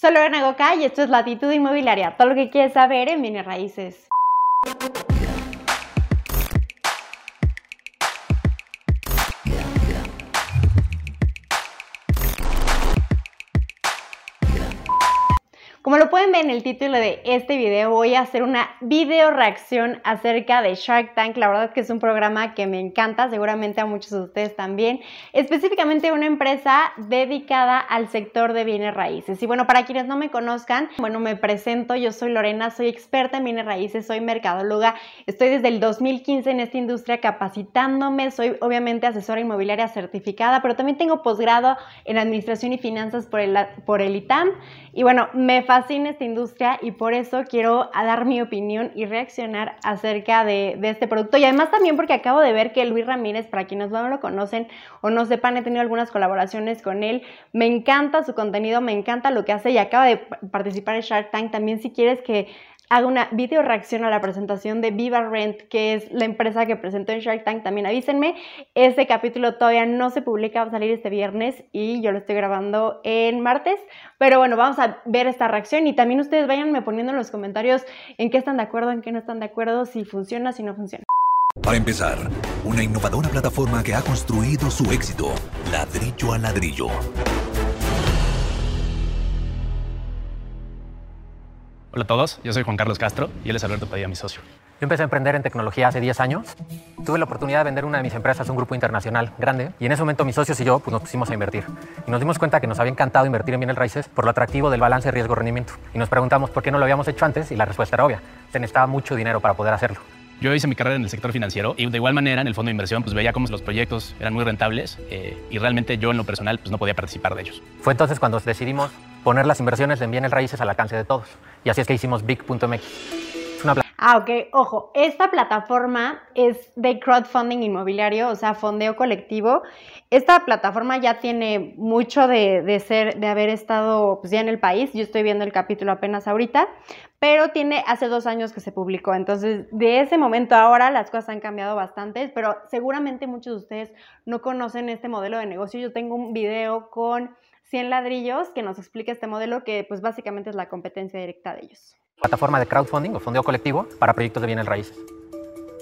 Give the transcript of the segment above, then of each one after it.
Soy Lorena Goca y esto es Latitud Inmobiliaria, todo lo que quieres saber en bienes raíces. Como lo pueden ver en el título de este video, voy a hacer una video reacción acerca de Shark Tank. La verdad es que es un programa que me encanta, seguramente a muchos de ustedes también. Específicamente una empresa dedicada al sector de bienes raíces. Y bueno, para quienes no me conozcan, bueno, me presento, yo soy Lorena, soy experta en bienes raíces, soy mercadóloga, estoy desde el 2015 en esta industria capacitándome, soy obviamente asesora inmobiliaria certificada, pero también tengo posgrado en administración y finanzas por el, por el ITAM. Y bueno, me fascina esta industria y por eso quiero dar mi opinión y reaccionar acerca de, este producto. Y además también porque acabo de ver que Luis Ramírez, para quienes no lo conocen o no sepan, he tenido algunas colaboraciones con él. Me encanta su contenido, me encanta lo que hace y acaba de participar en Shark Tank. También si quieres que haga una video reacción a la presentación de Viva Rent, que es la empresa que presentó en Shark Tank, también avísenme. Ese capítulo todavía no se publica, va a salir este viernes y yo lo estoy grabando en martes. Pero bueno, vamos a ver esta reacción y también ustedes váyanme poniendo en los comentarios en qué están de acuerdo, en qué no están de acuerdo, si funciona, si no funciona. Para empezar, una innovadora plataforma que ha construido su éxito ladrillo a ladrillo. Hola a todos, yo soy Juan Carlos Castro y él es Alberto Padilla, mi socio. Yo empecé a emprender en tecnología hace 10 años. Tuve la oportunidad de vender una de mis empresas a un grupo internacional grande y en ese momento mis socios y yo pues, nos pusimos a invertir. Y nos dimos cuenta que nos había encantado invertir en bienes raíces por lo atractivo del balance riesgo-rendimiento. Y nos preguntamos por qué no lo habíamos hecho antes y la respuesta era obvia. Se necesitaba mucho dinero para poder hacerlo. Yo hice mi carrera en el sector financiero y de igual manera en el fondo de inversión pues veía cómo los proyectos eran muy rentables eh, y realmente yo en lo personal pues no podía participar de ellos. Fue entonces cuando decidimos poner las inversiones en bienes raíces al alcance de todos. Y así es que hicimos big.mx. Ah, ok. Ojo, esta plataforma es de crowdfunding inmobiliario, o sea, fondeo colectivo. Esta plataforma ya tiene mucho de, ser, de haber estado pues, ya en el país. Yo estoy viendo el capítulo apenas ahorita, pero tiene hace dos años que se publicó. Entonces, de ese momento a ahora las cosas han cambiado bastante, pero seguramente muchos de ustedes no conocen este modelo de negocio. Yo tengo un video con 100 ladrillos que nos explica este modelo que pues básicamente es la competencia directa de ellos plataforma de crowdfunding o fondeo colectivo para proyectos de bienes raíces.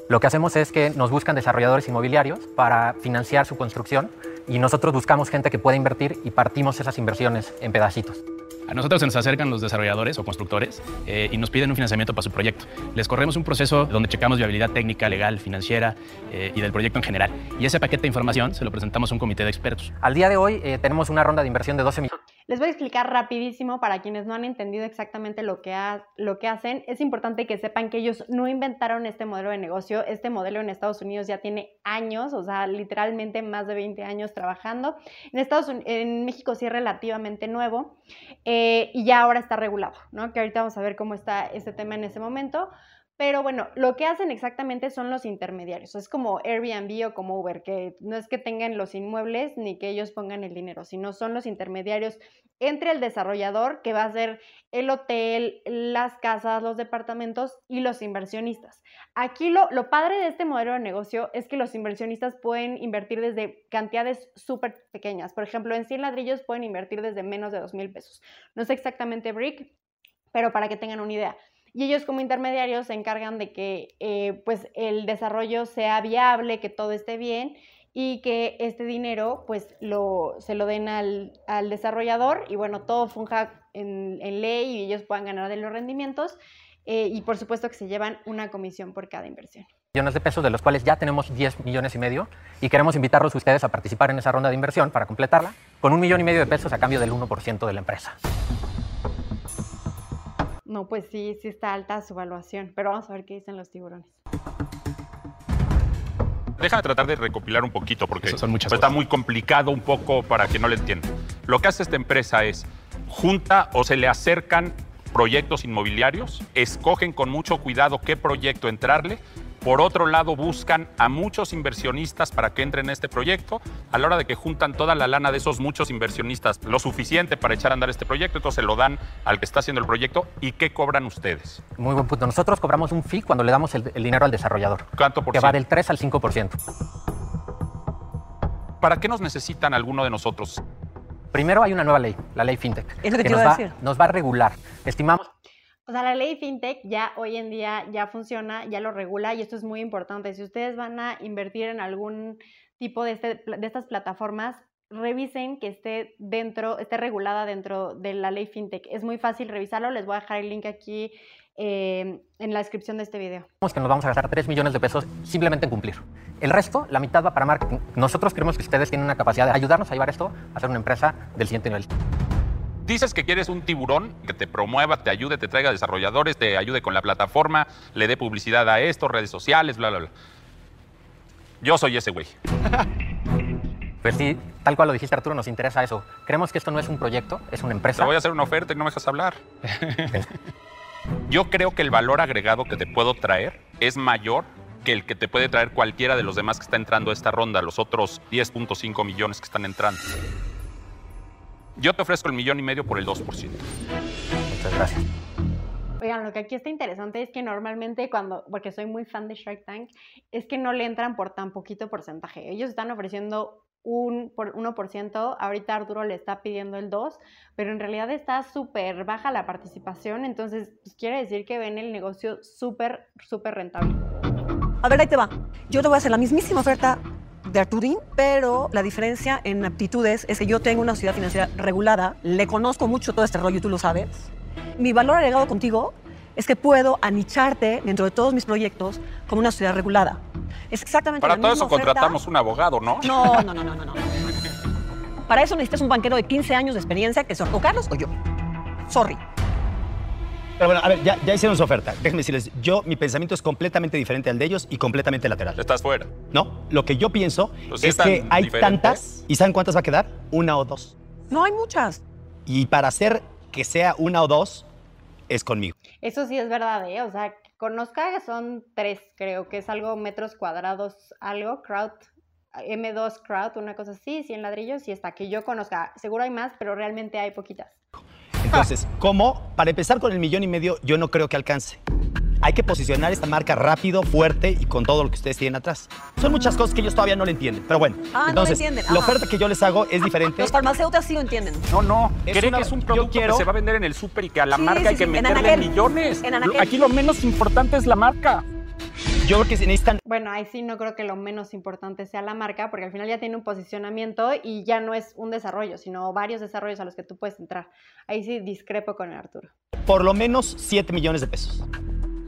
Lo que hacemos es que nos buscan desarrolladores inmobiliarios para financiar su construcción y nosotros buscamos gente que pueda invertir y partimos esas inversiones en pedacitos. A nosotros se nos acercan los desarrolladores o constructores eh, y nos piden un financiamiento para su proyecto. Les corremos un proceso donde checamos viabilidad técnica, legal, financiera eh, y del proyecto en general. Y ese paquete de información se lo presentamos a un comité de expertos. Al día de hoy eh, tenemos una ronda de inversión de 12 millones. Les voy a explicar rapidísimo para quienes no han entendido exactamente lo que, lo que hacen. Es importante que sepan que ellos no inventaron este modelo de negocio. Este modelo en Estados Unidos ya tiene años, o sea, literalmente más de 20 años trabajando. En, Estados, en México sí es relativamente nuevo eh, y ya ahora está regulado, ¿no? Que ahorita vamos a ver cómo está este tema en ese momento. Pero bueno, lo que hacen exactamente son los intermediarios. Es como Airbnb o como Uber, que no es que tengan los inmuebles ni que ellos pongan el dinero, sino son los intermediarios entre el desarrollador, que va a ser el hotel, las casas, los departamentos y los inversionistas. Aquí lo, lo padre de este modelo de negocio es que los inversionistas pueden invertir desde cantidades súper pequeñas. Por ejemplo, en 100 ladrillos pueden invertir desde menos de 2 mil pesos. No sé exactamente Brick, pero para que tengan una idea y ellos como intermediarios se encargan de que eh, pues el desarrollo sea viable, que todo esté bien y que este dinero pues se lo den al, desarrollador y bueno, todo funja en, ley y ellos puedan ganar de los rendimientos eh, y por supuesto que se llevan una comisión por cada inversión. Millones de pesos, de los cuales ya tenemos 10 millones y medio y queremos invitarlos a ustedes a participar en esa ronda de inversión para completarla con un millón y medio de pesos a cambio del 1% de la empresa. No, pues sí, sí está alta su evaluación, pero vamos a ver qué dicen los tiburones. Déjame tratar de recopilar un poquito porque son muchas está muy complicado un poco para que no le entiendan. Lo que hace esta empresa es junta o se le acercan proyectos inmobiliarios, escogen con mucho cuidado qué proyecto entrarle por otro lado, buscan a muchos inversionistas para que entren en este proyecto. A la hora de que juntan toda la lana de esos muchos inversionistas, lo suficiente para echar a andar este proyecto, entonces se lo dan al que está haciendo el proyecto. ¿Y qué cobran ustedes? Muy buen punto. Nosotros cobramos un fee cuando le damos el, dinero al desarrollador. ¿Cuánto por Que va del 3 al 5%. ¿Para qué nos necesitan alguno de nosotros? Primero hay una nueva ley, la ley FinTech. Es lo que, nos, va, decir. nos va a regular. Estimamos o sea, la ley FinTech ya hoy en día ya funciona, ya lo regula y esto es muy importante. Si ustedes van a invertir en algún tipo de, este, estas plataformas, revisen que esté dentro, esté regulada dentro de la ley FinTech. Es muy fácil revisarlo, les voy a dejar el link aquí eh, en la descripción de este video. Que nos vamos a gastar 3 millones de pesos simplemente en cumplir. El resto, la mitad va para marketing. Nosotros creemos que ustedes tienen una capacidad de ayudarnos a llevar esto a ser una empresa del siguiente nivel. Dices que quieres un tiburón que te promueva, te ayude, te traiga desarrolladores, te ayude con la plataforma, le dé publicidad a esto, redes sociales, bla, bla, bla. Yo soy ese güey. Pues sí, tal cual lo dijiste Arturo, nos interesa eso. Creemos que esto no es un proyecto, es una empresa. Te voy a hacer una oferta y no me dejas hablar. Yo creo que el valor agregado que te puedo traer es mayor que el que te puede traer cualquiera de los demás que está entrando a esta ronda, los otros 10.5 millones que están entrando. Yo te ofrezco el millón y medio por el 2%. Muchas gracias. Oigan, lo que aquí está interesante es que normalmente cuando, porque soy muy fan de Shark Tank, es que no le entran por tan poquito porcentaje. Ellos están ofreciendo un por 1%, ahorita Arturo le está pidiendo el 2%, pero en realidad está súper baja la participación, entonces pues, quiere decir que ven el negocio súper, súper rentable. A ver, ahí te va. Yo te voy a hacer la mismísima oferta de Arturín, pero la diferencia en aptitudes es que yo tengo una sociedad financiera regulada, le conozco mucho todo este rollo, tú lo sabes. Mi valor agregado contigo es que puedo anicharte dentro de todos mis proyectos como una sociedad regulada. Es exactamente Para todo eso contratamos un abogado, ¿no? No, no, no, no, no. Para eso necesitas un banquero de 15 años de experiencia, que es o Carlos o yo. Sorry. Pero bueno, a ver, ya, ya hicieron su oferta. Déjenme decirles, yo, mi pensamiento es completamente diferente al de ellos y completamente lateral. Estás fuera. No, lo que yo pienso pues es que hay tantas. ¿Y saben cuántas va a quedar? Una o dos. No, hay muchas. Y para hacer que sea una o dos, es conmigo. Eso sí es verdad, ¿eh? O sea, conozca que son tres, creo que es algo metros cuadrados, algo, crowd, M2 crowd, una cosa así, 100 ladrillos y hasta que yo conozca. Seguro hay más, pero realmente hay poquitas. Entonces, ¿cómo? Para empezar con el millón y medio, yo no creo que alcance. Hay que posicionar esta marca rápido, fuerte y con todo lo que ustedes tienen atrás. Son muchas cosas que ellos todavía no le entienden. Pero bueno, ah, entonces, no la oferta que yo les hago es diferente. Los farmacéuticos sí lo entienden. No, no. Creen que es un producto que se va a vender en el súper y que a la marca hay que meterle millones. Aquí lo menos importante es la marca. Yo creo que se necesitan... Bueno, ahí sí no creo que lo menos importante sea la marca, porque al final ya tiene un posicionamiento y ya no es un desarrollo, sino varios desarrollos a los que tú puedes entrar. Ahí sí discrepo con el Arturo. Por lo menos 7 millones de pesos.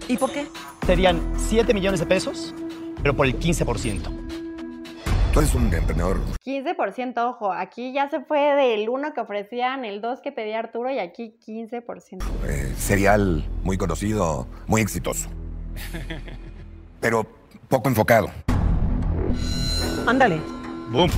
¿Y por qué? Serían 7 millones de pesos, pero por el 15%. Tú eres un emprendedor. 15%, ojo, aquí ya se fue del 1 que ofrecían, el 2 que pedía Arturo y aquí 15%. Eh, serial muy conocido, muy exitoso. pero poco enfocado. Ándale. Boom.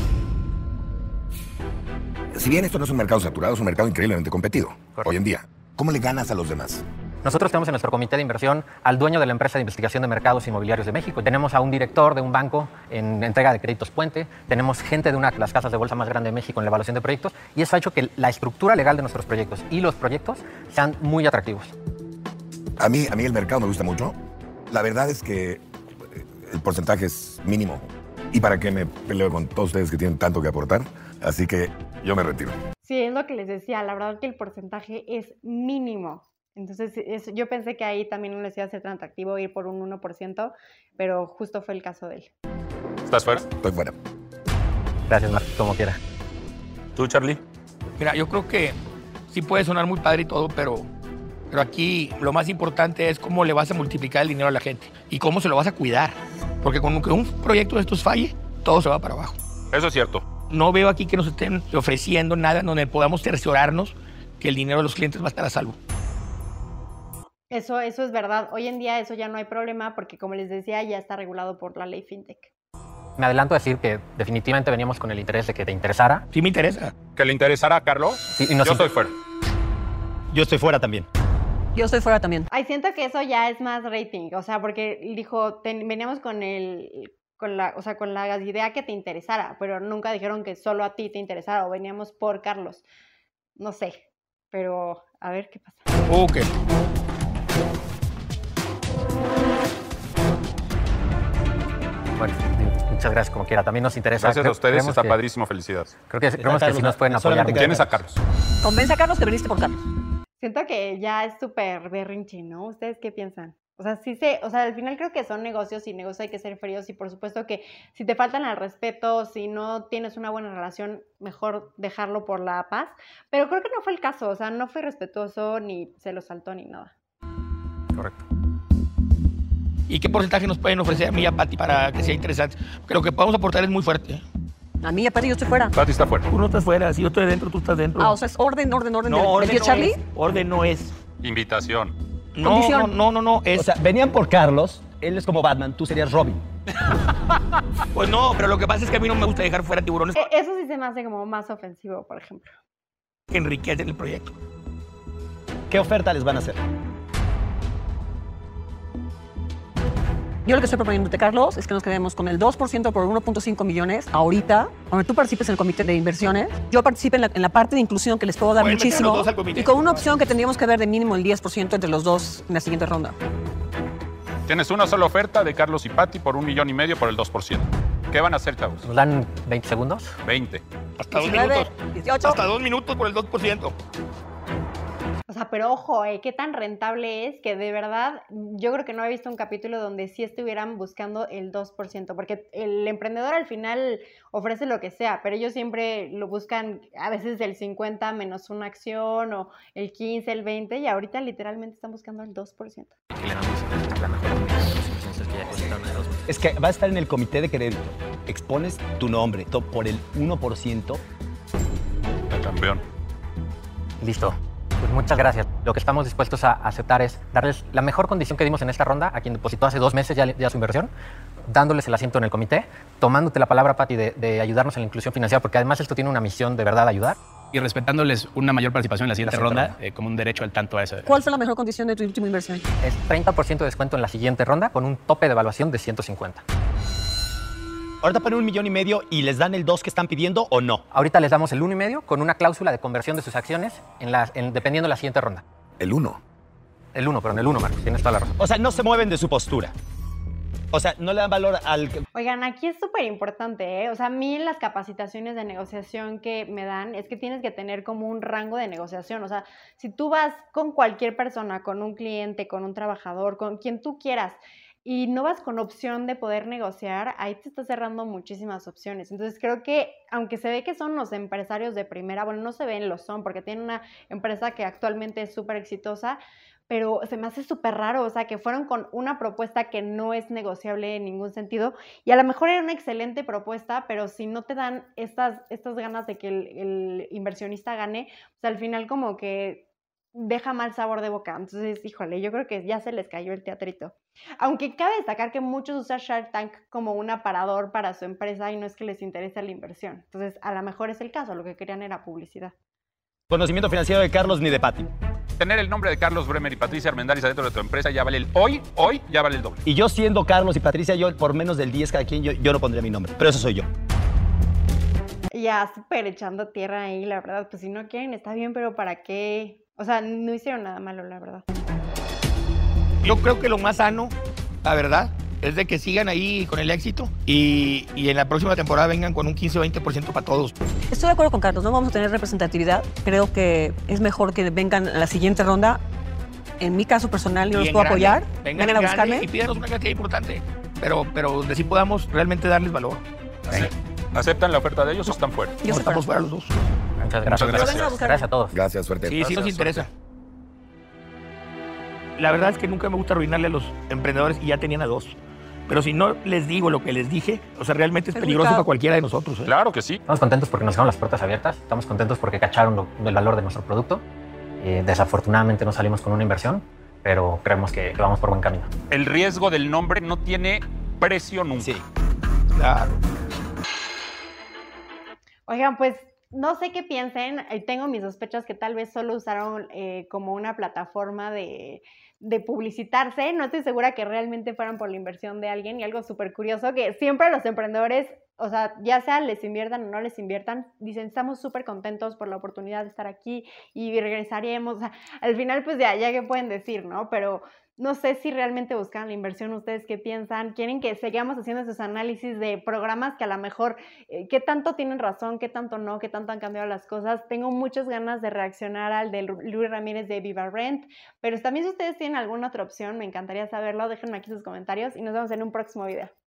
Si bien esto no es un mercado saturado, es un mercado increíblemente competido hoy en día. ¿Cómo le ganas a los demás? Nosotros tenemos en nuestro comité de inversión al dueño de la empresa de investigación de mercados inmobiliarios de México. Tenemos a un director de un banco en entrega de créditos puente. Tenemos gente de una de las casas de bolsa más grande de México en la evaluación de proyectos. Y eso ha hecho que la estructura legal de nuestros proyectos y los proyectos sean muy atractivos. A mí, a mí el mercado me gusta mucho. La verdad es que el porcentaje es mínimo. Y para qué me peleo con todos ustedes que tienen tanto que aportar. Así que yo me retiro. Sí, es lo que les decía. La verdad que el porcentaje es mínimo. Entonces, yo pensé que ahí también no les iba a ser tan atractivo ir por un 1%, pero justo fue el caso de él. ¿Estás fuera? Estoy fuera. Gracias, Mark, como quiera. ¿Tú, Charlie? Mira, yo creo que sí puede sonar muy padre y todo, pero pero aquí lo más importante es cómo le vas a multiplicar el dinero a la gente y cómo se lo vas a cuidar. Porque con que un proyecto de estos falle, todo se va para abajo. Eso es cierto. No veo aquí que nos estén ofreciendo nada donde podamos cerciorarnos que el dinero de los clientes va a estar a salvo. Eso, eso es verdad. Hoy en día eso ya no hay problema porque, como les decía, ya está regulado por la ley FinTech. Me adelanto a decir que definitivamente veníamos con el interés de que te interesara. Sí me interesa. ¿Que le interesara a Carlos? Sí, y Yo estoy fuera. Yo estoy fuera también. Yo estoy fuera también. Ay, siento que eso ya es más rating, o sea, porque dijo, veníamos con el, con la, o sea, con la idea que te interesara, pero nunca dijeron que solo a ti te interesara o veníamos por Carlos. No sé, pero a ver qué pasa. Ok. Bueno, Muchas gracias, como quiera. También nos interesa. Gracias a ustedes, está padrísimo, felicidades. Creo que, creemos que sí nos pueden apoyar. ¿Quién es a Carlos? Convence a Carlos que viniste por Carlos. Siento que ya es súper berrinche, ¿no? ¿Ustedes qué piensan? O sea, sí se, o sea, al final creo que son negocios y negocios hay que ser fríos y por supuesto que si te faltan al respeto, si no tienes una buena relación, mejor dejarlo por la paz. Pero creo que no fue el caso, o sea, no fue respetuoso ni se lo saltó ni nada. Correcto. ¿Y qué porcentaje nos pueden ofrecer a mí y a Pati para que sea interesante? Porque lo que podemos aportar es muy fuerte. A mí, a Pati, yo estoy fuera. Pati está fuera. Tú no estás fuera, si yo estoy dentro, tú estás dentro. Ah, o sea, es orden, orden, orden. No, del- orden del no Charlie? es. Orden no es. Invitación. No, no, Condición. no, no, no, es... O sea, venían por Carlos, él es como Batman, tú serías Robin. pues no, pero lo que pasa es que a mí no me gusta dejar fuera tiburones E- Eso sí se me hace como más ofensivo, por ejemplo. que enriquecen el proyecto. ¿Qué oferta les van a hacer? Yo lo que estoy proponiéndote, Carlos, es que nos quedemos con el 2% por 1.5 millones ahorita, donde tú participes en el comité de inversiones. Yo participe en la, en la parte de inclusión que les puedo dar muchísimo. Y con una opción que tendríamos que ver de mínimo el 10% entre los dos en la siguiente ronda. Tienes una sola oferta de Carlos y Pati por un millón y medio por el 2%. ¿Qué van a hacer, chavos? ¿Nos dan 20 segundos? 20. Hasta dos 19, minutos. 18. Hasta dos minutos por el 2%. Sea, pero ojo, eh, qué tan rentable es que de verdad yo creo que no he visto un capítulo donde sí estuvieran buscando el 2%, porque el emprendedor al final ofrece lo que sea, pero ellos siempre lo buscan a veces el 50 menos una acción o el 15, el 20 y ahorita literalmente están buscando el 2%. Que le damos la mejor de las inversiones que ya costaron a dos meses. Es que va a estar en el comité de crédito. Expones tu nombre to- por el 1%. El campeón. Listo. Pues muchas gracias. Lo que estamos dispuestos a aceptar es darles la mejor condición que dimos en esta ronda a quien depositó hace dos meses ya, ya su inversión, dándoles el asiento en el comité, tomándote la palabra, Pati, de, de ayudarnos en la inclusión financiera, porque además esto tiene una misión de verdad ayudar. Y respetándoles una mayor participación en la siguiente La ronda eh, como un derecho al tanto a ese. ¿Cuál fue la mejor condición de tu última inversión? Es 30% de descuento en la siguiente ronda con un tope de evaluación de 150. Ahorita ponen un millón y medio y les dan el 2 que están pidiendo o no. Ahorita les damos el 1,5 con una cláusula de conversión de sus acciones en la, en- dependiendo de la siguiente ronda. El uno. El 1, perdón, el 1, Marcos, tienes toda la razón. O sea, no se mueven de su postura. O sea, no le dan valor al... Oigan, aquí es súper importante, ¿eh? O sea, a mí en las capacitaciones de negociación que me dan es que tienes que tener como un rango de negociación. O sea, si tú vas con cualquier persona, con un cliente, con un trabajador, con quien tú quieras, y no vas con opción de poder negociar, ahí te está cerrando muchísimas opciones. Entonces creo que aunque se ve que son los empresarios de primera, bueno, no se ven, lo son, porque tienen una empresa que actualmente es súper exitosa, pero se me hace súper raro, o sea, que fueron con una propuesta que no es negociable en ningún sentido, y a lo mejor era una excelente propuesta, pero si no te dan estas, estas ganas de que el, el inversionista gane, pues al final como que deja mal sabor de boca. Entonces, híjole, yo creo que ya se les cayó el teatrito. Aunque cabe destacar que muchos usan Shark Tank como un aparador para su empresa y no es que les interese la inversión. Entonces, a lo mejor es el caso, lo que querían era publicidad. Conocimiento financiero de Carlos ni de Pati. Tener el nombre de Carlos Bremer y Patricia Armendáriz adentro de tu empresa ya vale el hoy, hoy ya vale el doble. Y yo siendo Carlos y Patricia, yo por menos del 10 cada quien, yo, yo no pondría mi nombre. Pero eso soy yo. Ya súper echando tierra ahí, la verdad. Pues si no quieren, está bien, pero ¿para qué? O sea, no hicieron nada malo, la verdad. Yo creo que lo más sano, la verdad, es de que sigan ahí con el éxito y, y en la próxima temporada vengan con un 15 o 20% para todos. Estoy de acuerdo con Carlos, no vamos a tener representatividad. Creo que es mejor que vengan a la siguiente ronda. En mi caso personal, yo Y los puedo grande, apoyar. Vengan Vengan a buscarme. Y pídanos una cantidad importante, pero, pero de si podamos realmente darles valor. ¿Aceptan la oferta de ellos o están fuera? Yo No estamos fuera. fuera los dos. Muchas Muchas gracias. gracias. Gracias a todos. Gracias, suerte. Sí, sí nos interesa. La verdad es que nunca me gusta arruinarle a los emprendedores y ya tenían a dos. Pero si no les digo lo que les dije, o sea, realmente es Es peligroso para cualquiera de nosotros. ¿eh? Claro que sí. Estamos contentos porque nos dejaron las puertas abiertas, estamos contentos porque cacharon lo- el valor de nuestro producto. Eh, desafortunadamente no salimos con una inversión, pero creemos que, que vamos por buen camino. El riesgo del nombre no tiene precio nunca. Sí. Claro. Oigan, pues no sé qué piensen. eh, Tengo mis sospechas que tal vez solo usaron eh, como una plataforma de, de publicitarse. No estoy segura que realmente fueran por la inversión de alguien. Y algo súper curioso, que siempre los emprendedores, o sea, ya sea les inviertan o no les inviertan, dicen, estamos súper contentos por la oportunidad de estar aquí y regresaremos. O sea, al final, pues ya, ya que pueden decir, ¿no? Pero no sé si realmente buscan la inversión, ustedes qué piensan, quieren que sigamos haciendo esos análisis de programas que a lo mejor, eh, qué tanto tienen razón, qué tanto no, qué tanto han cambiado las cosas. Tengo muchas ganas de reaccionar al de Luis Ramírez de Viva Rent, pero también si ustedes tienen alguna otra opción, me encantaría saberlo, déjenme aquí sus comentarios y nos vemos en un próximo video.